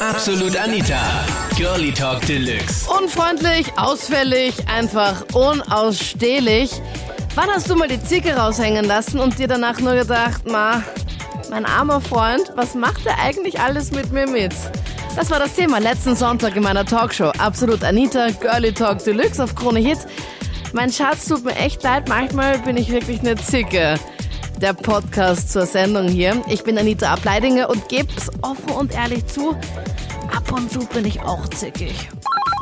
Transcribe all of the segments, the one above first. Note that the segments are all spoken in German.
Absolut Anita. Girlie Talk Deluxe. Unfreundlich, ausfällig, einfach unausstehlich. Wann hast du mal die Zicke raushängen lassen und dir danach nur gedacht, ma, mein armer Freund, was macht er eigentlich alles mit mir mit? Das war das Thema letzten Sonntag in meiner Talkshow. Absolut Anita, Girlie Talk Deluxe auf Krone Hits. Mein Schatz tut mir echt leid, manchmal bin ich wirklich eine Zicke. Der Podcast zur Sendung hier. Ich bin Anita Ableidinger und geb's offen und ehrlich zu, ab und zu bin ich auch zickig.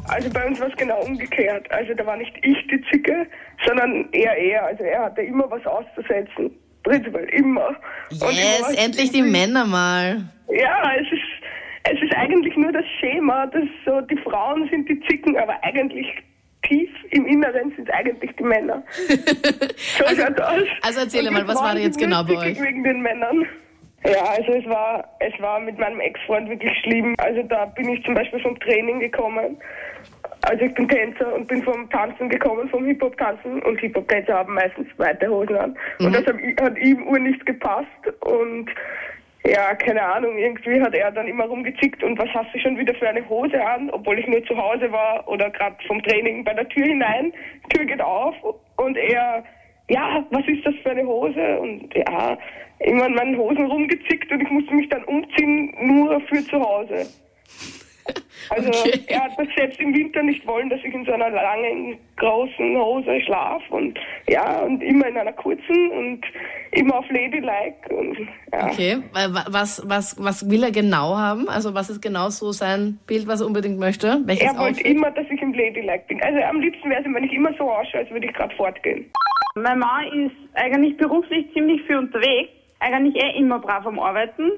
Also bei uns war es genau umgekehrt. Also da war nicht ich die Zicke, sondern er er. Also er hatte immer was auszusetzen. Prinzipiell immer. Und immer Yes, was endlich die Männer mal. Ja, es ist, es ist eigentlich nur das Schema, dass so die Frauen sind die Zicken, aber eigentlich tief im Inneren sind eigentlich die Männer. So Also- schaut's aus. also erzähle mal, was war jetzt genau bei euch? Wegen den Männern. Ja, also es war, es war mit meinem Ex-Freund wirklich schlimm. Also da bin ich zum Beispiel vom Training gekommen. Also ich bin Tänzer und bin vom Tanzen gekommen, vom Hip-Hop-Tanzen. Und Hip-Hop-Tänzer haben meistens weite Hosen an. Und das hat, hat ihm ur nicht gepasst. Und ja, keine Ahnung, irgendwie hat er dann immer rumgezickt und was hast du schon wieder für eine Hose an, obwohl ich nur zu Hause war oder gerade vom Training bei der Tür hinein. Tür geht auf und er, ja, was ist das für eine Hose? Und ja, immer an meinen Hosen rumgezickt und ich musste mich dann umziehen, nur für zu Hause. Also Okay. er hat das selbst im Winter nicht wollen, dass ich in so einer langen, großen Hose schlaf und ja, und immer in einer kurzen und immer auf Ladylike und ja. Okay, was, was, was will er genau haben? Also was ist genau so sein Bild, was er unbedingt möchte? Welches Er wollte immer, dass ich im Ladylike bin. Also am liebsten wäre es, wenn ich immer so ausschaue, als würde ich gerade fortgehen. Mein Mann ist eigentlich beruflich ziemlich viel unterwegs, eigentlich eh immer brav am Arbeiten.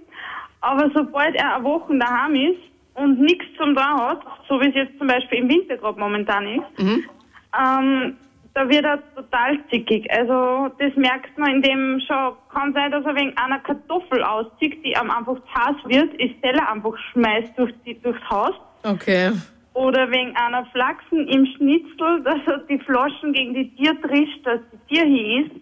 Aber sobald er eine Woche daheim ist und nichts zum tun hat, so wie es jetzt zum Beispiel im Winter gerade momentan ist, ähm, da wird er total zickig. Also das merkt man, indem schon kann sein, dass er wegen einer Kartoffel auszieht, die ihm einfach zu heiß wird, ist Teller einfach schmeißt durch die, durchs Haus. Okay. Oder wegen einer Flachsen im Schnitzel, dass er die Flaschen gegen die Tier trischt, dass die Tier hier ist.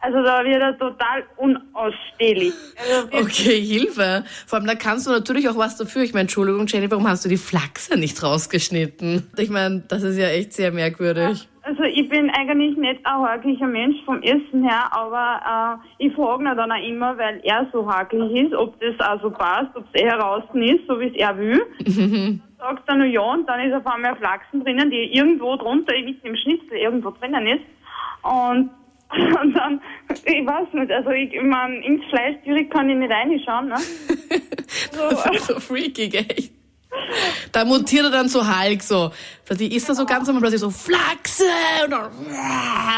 Also da wird er total unausstehlich. Also Okay, Hilfe. Vor allem, da kannst du natürlich auch was dafür. Ich meine, Entschuldigung, Jenny, warum hast du die Flachse nicht rausgeschnitten? Ich meine, das ist ja echt sehr merkwürdig. also ich bin eigentlich nicht ein hakeliger Mensch vom Essen her, aber äh, ich frage ihn dann auch immer, weil er so hakelig ist, ob das auch so passt, ob es eher draußen ist, so wie es er will. Sagt er nur ja und dann ist auf einmal Flachsen drinnen, die irgendwo drunter, ich im Schnitzel irgendwo drinnen ist. Und, und dann, ich weiß nicht, also ich, ich mein, ins Fleisch direkt kann ich nicht reinschauen, ne? Das ist so freakig, echt. Da mutiert er dann so Hulk, so. Plötzlich ist er so ganz normal, plötzlich so Flachse und dann,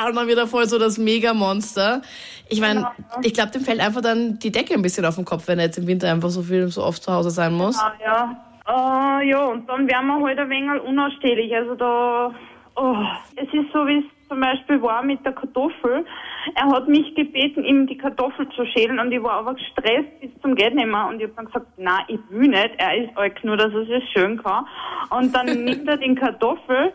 und dann wird er voll so das Mega-Monster. Ich meine, ich glaube, dem fällt einfach dann die Decke ein bisschen auf den Kopf, wenn er jetzt im Winter einfach so viel, so oft zu Hause sein muss. Ah, ja. Äh, ja, und dann werden wir halt ein wenig unausstehlich. Also da, oh, es ist so, wie es zum Beispiel war mit der Kartoffel. Er hat mich gebeten, ihm die Kartoffel zu schälen und ich war aber gestresst bis zum mehr. Und ich habe dann gesagt, nein, ich will nicht. Er ist alt nur, dass er es schön kann. Und dann nimmt er den Kartoffel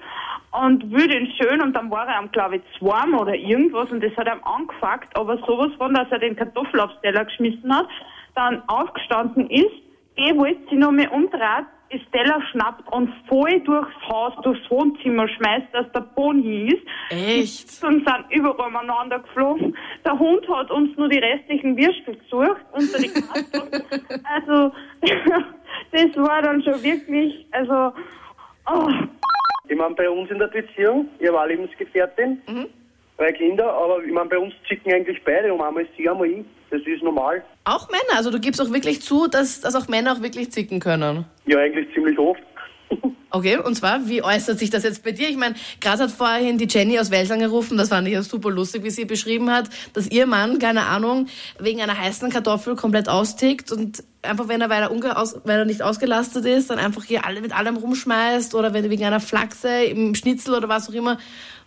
und will den schön und dann war er am, glaube ich, warm oder irgendwas und das hat ihm angefuckt, aber sowas von, dass er den Kartoffel aufs Teller geschmissen hat, dann aufgestanden ist, eh wollte sie noch mehr umdreht, das Teller schnappt und voll durchs Haus, durchs Wohnzimmer schmeißt, dass der Boden ist. Echt? Und sind überall umeinander geflogen. Der Hund hat uns nur die restlichen Würstel gesucht unter die also, das war dann schon wirklich, also, oh, Ich meine, bei uns in der Beziehung, ich war Lebensgefährtin, drei Kinder, aber ich meine, bei uns zicken eigentlich beide um einmal sie, einmal ich. Das ist normal. Auch Männer, also du gibst auch wirklich zu, dass, dass auch Männer auch wirklich zicken können. Ja, eigentlich ziemlich oft. Okay, und zwar, wie äußert sich das jetzt bei dir? Ich meine, gerade hat vorhin die Jenny aus Wels angerufen, das fand ich ja super lustig, wie sie beschrieben hat, dass ihr Mann, keine Ahnung, wegen einer heißen Kartoffel komplett austickt und einfach, wenn er, weil er, unge aus, weil er nicht ausgelastet ist, dann einfach hier alle mit allem rumschmeißt oder wenn wegen einer Flachse im Schnitzel oder was auch immer.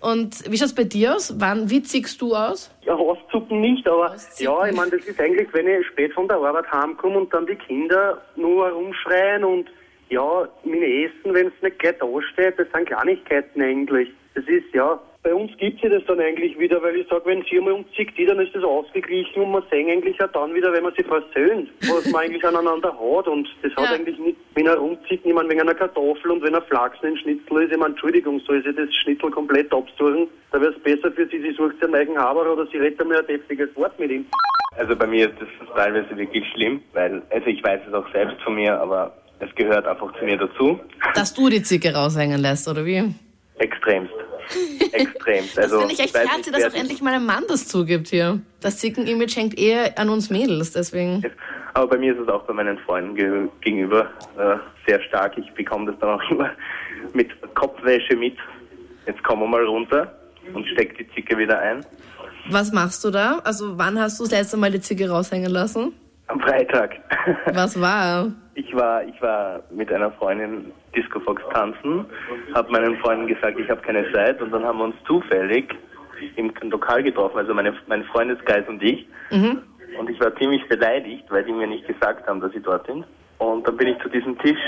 Und wie schaut's bei dir aus? Wann, wie zickst du aus? Ja, auszucken nicht, aber Auszucken. ja, ich meine, das ist eigentlich, wenn ich spät von der Arbeit heimkomme und dann die Kinder nur rumschreien und ja, meine Essen, wenn es nicht gleich da steht, das sind Kleinigkeiten eigentlich. Das ist, ja, bei uns gibt sich das dann eigentlich wieder, weil ich sage, wenn viermal umzieht die, dann ist das ausgeglichen und man sehen eigentlich auch dann wieder, wenn man sich versöhnt, was man eigentlich aneinander hat und das hat Ja. eigentlich nicht, wenn er rumzieht, niemand wegen einer Kartoffel und wenn er Flachsen in Schnitzel ist, ich meine, Entschuldigung, soll sie das Schnitzel komplett absuchen, da wäre es besser für sie, sie sucht sich einen neuen Haber oder sie redet mir ein deftiges Wort mit ihm. Also bei mir ist das teilweise wirklich schlimm, weil, also ich weiß es auch selbst von mir, aber es gehört einfach zu mir dazu. Dass du die Zicke raushängen lässt, oder wie? Extremst. Extremst. Das Also, finde ich echt herzig, nicht, dass auch endlich mal ein Mann das zugibt hier. Das Zicken-Image hängt eher an uns Mädels, deswegen. Aber bei mir ist es auch bei meinen Freunden ge gegenüber äh, sehr stark. Ich bekomme das dann auch immer mit Kopfwäsche mit. Jetzt kommen wir mal runter und steck die Zicke wieder ein. Was machst du da? Also wann hast du das letzte Mal die Zicke raushängen lassen? Am Freitag. Was war? Ich war, ich war mit einer Freundin Disco Fox tanzen, habe meinen Freunden gesagt, ich habe keine Zeit und dann haben wir uns zufällig im Lokal getroffen, also meine, mein Freundeskreis und ich. Und ich war ziemlich beleidigt, weil die mir nicht gesagt haben, dass sie dort sind. Und dann bin ich zu diesem Tisch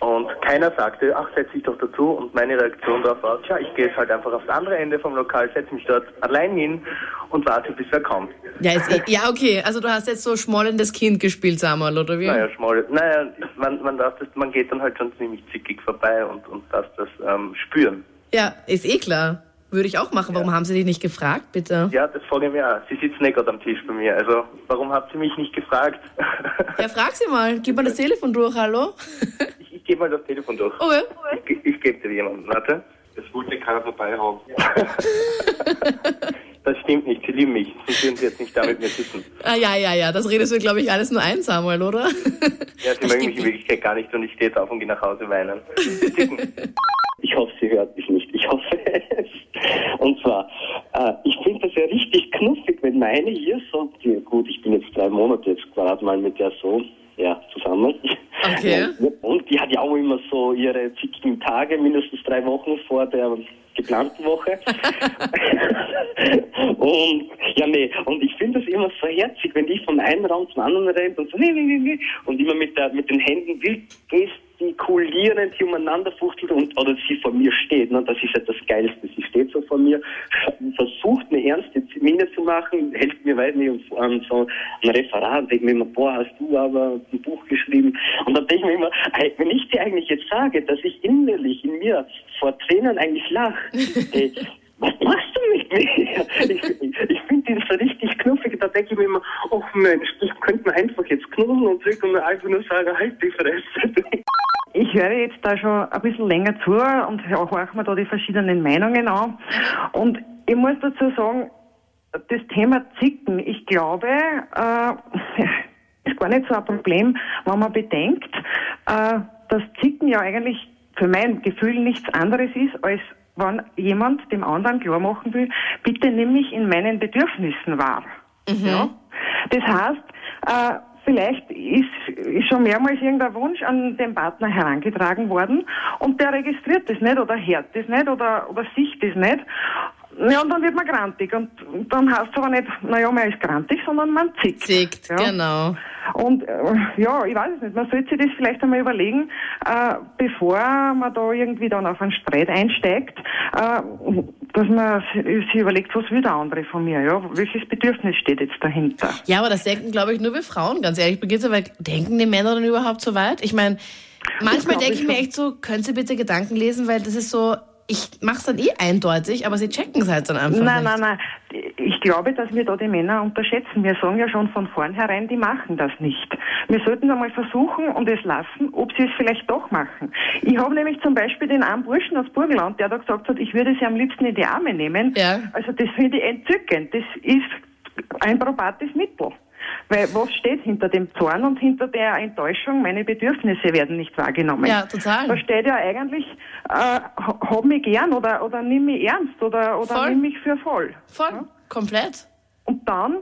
und keiner sagte, ach, setz dich doch dazu. Und meine Reaktion darauf war, tja, ich gehe jetzt halt einfach aufs andere Ende vom Lokal, setze mich dort allein hin und warte, bis er kommt. Ja, eh, ja, okay. Also du hast jetzt so schmollendes Kind gespielt, Samuel, oder wie? Naja, schmal. Naja, man, man darf das, man geht dann halt schon ziemlich zickig vorbei und, und darf das ähm, spüren. Ja, ist eh klar. Würde ich auch machen. Warum haben sie dich nicht gefragt, bitte? Ja, das frage ich mir auch. Sie sitzen nicht gerade am Tisch bei mir. Also, warum habt ihr mich nicht gefragt? Ja, frag sie mal. Gib mal das Telefon durch, hallo? ich ich gebe mal das Telefon durch. Okay. Ich, ich gebe dir jemanden, warte. Das wollte keiner vorbeihauen. das stimmt nicht, sie lieben mich. Sonst würden sie jetzt nicht da mit mir sitzen. Ah, ja, ja, ja. Das redest du, glaube ich, alles nur ein, Samuel, oder? Ja, sie Das mögen stimmt mich in Wirklichkeit gar nicht und ich stehe jetzt auf und gehe nach Hause weinen. Ich hoffe, sie hört mich nicht. Und zwar, äh, ich finde das ja richtig knuffig, wenn meine hier so, ja, gut, ich bin jetzt drei Monate jetzt gerade mal mit der so, ja, zusammen. Okay. Und die hat ja auch immer so ihre zickigen Tage, mindestens drei Wochen vor der geplanten Woche. und ja, nee, und ich finde das immer so herzig, wenn die von einem Raum zum anderen rennt und so, nee, nee, nee, nee, und immer mit, der, mit den Händen wild gestikulierend hier umeinander fuchtelt und oder sie vor mir steht. Ne? Das ist ja das Geilste. Sie steht so vor mir, versucht eine ernste Miene zu machen, hält mir weiß nicht an so ein Referat, denke mir immer, boah, hast du aber ein Buch geschrieben. Und dann denke ich mir immer, wenn ich dir eigentlich jetzt sage, dass ich innerlich in mir vor Tränen eigentlich lache, ey, was machst du mit mir? Ich, ich, ich finde den so richtig knuffig. Da denke ich mir immer, oh Mensch, ich könnte mir einfach jetzt knuddeln und zurück und einfach nur sagen, halt die Fresse. Ich höre jetzt da schon ein bisschen länger zu und horche mir da die verschiedenen Meinungen an. Und ich muss dazu sagen, das Thema Zicken, ich glaube, äh, ist gar nicht so ein Problem, wenn man bedenkt, äh, dass Zicken ja eigentlich für mein Gefühl nichts anderes ist, als wenn jemand dem anderen klar machen will, bitte nimm mich in meinen Bedürfnissen wahr. Ja? Das heißt, äh, vielleicht ist, ist schon mehrmals irgendein Wunsch an den Partner herangetragen worden und der registriert das nicht oder hört das nicht oder, oder sieht das nicht. Ja, und dann wird man grantig. Und dann heißt es aber nicht, naja, man ist grantig, sondern man zickt. Zickt, ja. genau. Und äh, ja, ich weiß es nicht. Man sollte sich das vielleicht einmal überlegen, äh, bevor man da irgendwie dann auf einen Streit einsteigt, äh, dass man sich überlegt, was will der andere von mir? Ja, welches Bedürfnis steht jetzt dahinter? Ja, aber das denken, glaube ich, nur wir Frauen, ganz ehrlich. Brigitte, weil denken die Männer dann überhaupt so weit? Ich meine, manchmal denke ich ich mir echt so, können Sie bitte Gedanken lesen, weil das ist so, ich mache es dann eh eindeutig, aber sie checken es halt dann einfach Nein, nicht. nein, nein. Ich glaube, dass wir da die Männer unterschätzen. Wir sagen ja schon von vornherein, die machen das nicht. Wir sollten einmal versuchen und es lassen, ob sie es vielleicht doch machen. Ich habe nämlich zum Beispiel den armen Burschen aus Burgenland, der da gesagt hat, ich würde sie am liebsten in die Arme nehmen. Ja. Also das finde ich entzückend. Das ist ein probates Mittel. Weil was steht hinter dem Zorn und hinter der Enttäuschung? Meine Bedürfnisse werden nicht wahrgenommen. Ja, total. Da steht ja eigentlich, äh, hab mich gern oder, oder nimm mich ernst oder, oder Voll. nimm mich für voll. Voll, komplett. Und dann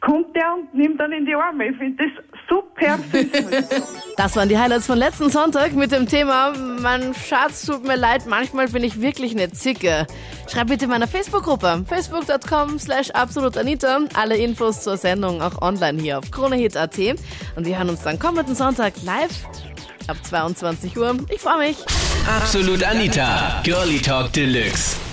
kommt der und nimmt dann in die Arme. Ich finde das super süß. Das waren die Highlights von letzten Sonntag mit dem Thema Mein Schatz, tut mir leid, manchmal bin ich wirklich eine Zicke. Schreib bitte in meiner Facebook-Gruppe facebook.com slash absolutanita. Alle Infos zur Sendung auch online hier auf kronehit.at. Und wir hören uns dann kommenden Sonntag live ab 22 Uhr. Ich freue mich. Absolut Anita, Girlie Talk Deluxe.